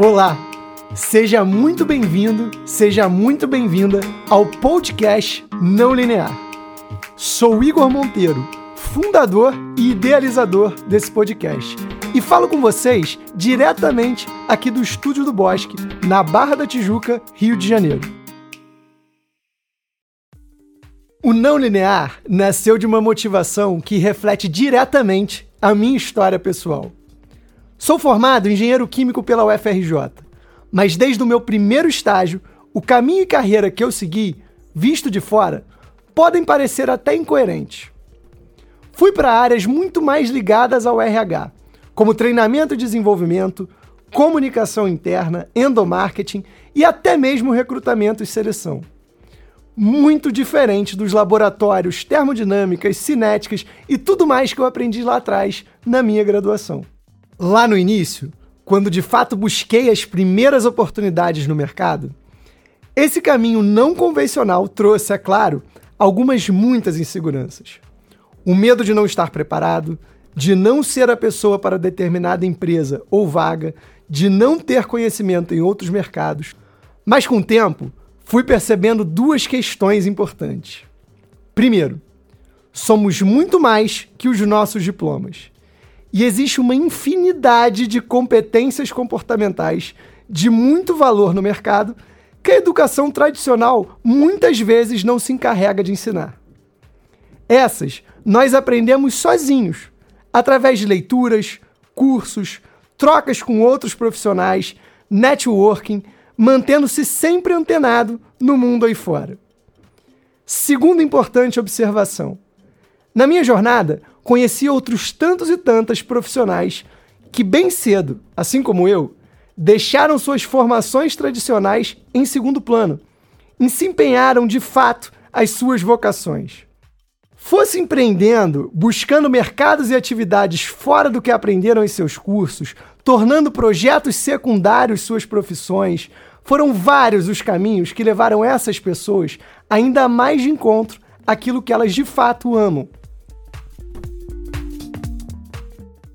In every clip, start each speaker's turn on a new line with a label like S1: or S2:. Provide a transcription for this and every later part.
S1: Olá, seja muito bem-vindo, seja muito bem-vinda ao podcast Não Linear. Sou Igor Monteiro, fundador e idealizador desse podcast, e falo com vocês diretamente aqui do estúdio do Bosque, na Barra da Tijuca, Rio de Janeiro. O não linear nasceu de uma motivação que reflete diretamente a minha história pessoal. Sou formado engenheiro químico pela UFRJ, mas desde o meu primeiro estágio, o caminho e carreira que eu segui, visto de fora, podem parecer até incoerentes. Fui para áreas muito mais ligadas ao RH, como treinamento e desenvolvimento, comunicação interna, endomarketing e até mesmo recrutamento e seleção. Muito diferente dos laboratórios, termodinâmicas, cinéticas e tudo mais que eu aprendi lá atrás na minha graduação. Lá no início, quando de fato busquei as primeiras oportunidades no mercado, esse caminho não convencional trouxe, é claro, algumas muitas inseguranças. O medo de não estar preparado, de não ser a pessoa para determinada empresa ou vaga, de não ter conhecimento em outros mercados. Mas com o tempo, fui percebendo duas questões importantes. Primeiro, somos muito mais que os nossos diplomas. E existe uma infinidade de competências comportamentais de muito valor no mercado que a educação tradicional muitas vezes não se encarrega de ensinar. Essas nós aprendemos sozinhos, através de leituras, cursos, trocas com outros profissionais, networking, mantendo-se sempre antenado no mundo aí fora. Segunda importante observação: na minha jornada, conheci outros tantos e tantas profissionais que, bem cedo, assim como eu, deixaram suas formações tradicionais em segundo plano e se empenharam de fato as suas vocações. Fosse empreendendo, buscando mercados e atividades fora do que aprenderam em seus cursos, tornando projetos secundários suas profissões, foram vários os caminhos que levaram essas pessoas ainda mais de encontro àquilo que elas de fato amam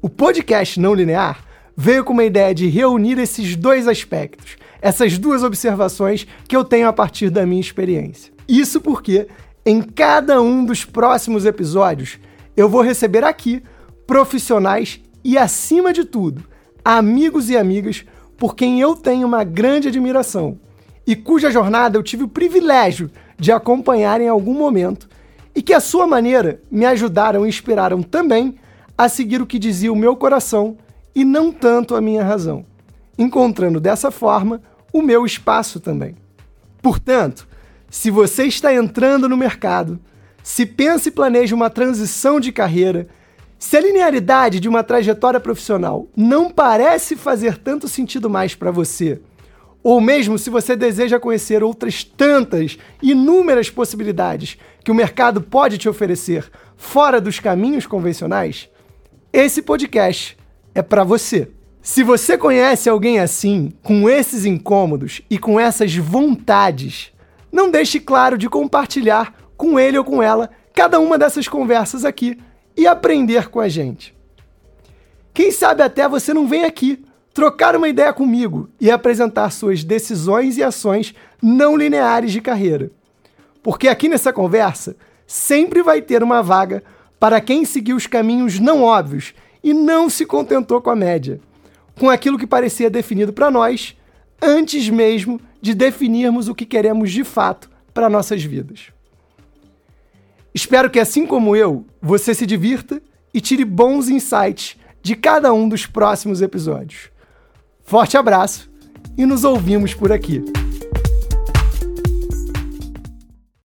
S1: O podcast não linear veio com uma ideia de reunir esses dois aspectos, essas duas observações que eu tenho a partir da minha experiência. Isso porque em cada um dos próximos episódios eu vou receber aqui profissionais e, acima de tudo, amigos e amigas por quem eu tenho uma grande admiração e cuja jornada eu tive o privilégio de acompanhar em algum momento e que, à sua maneira, me ajudaram e inspiraram também a seguir o que dizia o meu coração e não tanto a minha razão, encontrando dessa forma o meu espaço também. Portanto, se você está entrando no mercado, se pensa e planeja uma transição de carreira, se a linearidade de uma trajetória profissional não parece fazer tanto sentido mais para você, ou mesmo se você deseja conhecer outras tantas, inúmeras possibilidades que o mercado pode te oferecer fora dos caminhos convencionais, esse podcast é para você. Se você conhece alguém assim, com esses incômodos e com essas vontades, não deixe claro de compartilhar com ele ou com ela cada uma dessas conversas aqui e aprender com a gente. Quem sabe até você não vem aqui trocar uma ideia comigo e apresentar suas decisões e ações não lineares de carreira. Porque aqui nessa conversa sempre vai ter uma vaga para quem seguiu os caminhos não óbvios e não se contentou com a média, com aquilo que parecia definido para nós, antes mesmo de definirmos o que queremos de fato para nossas vidas. Espero que, assim como eu, você se divirta e tire bons insights de cada um dos próximos episódios. Forte abraço e nos ouvimos por aqui.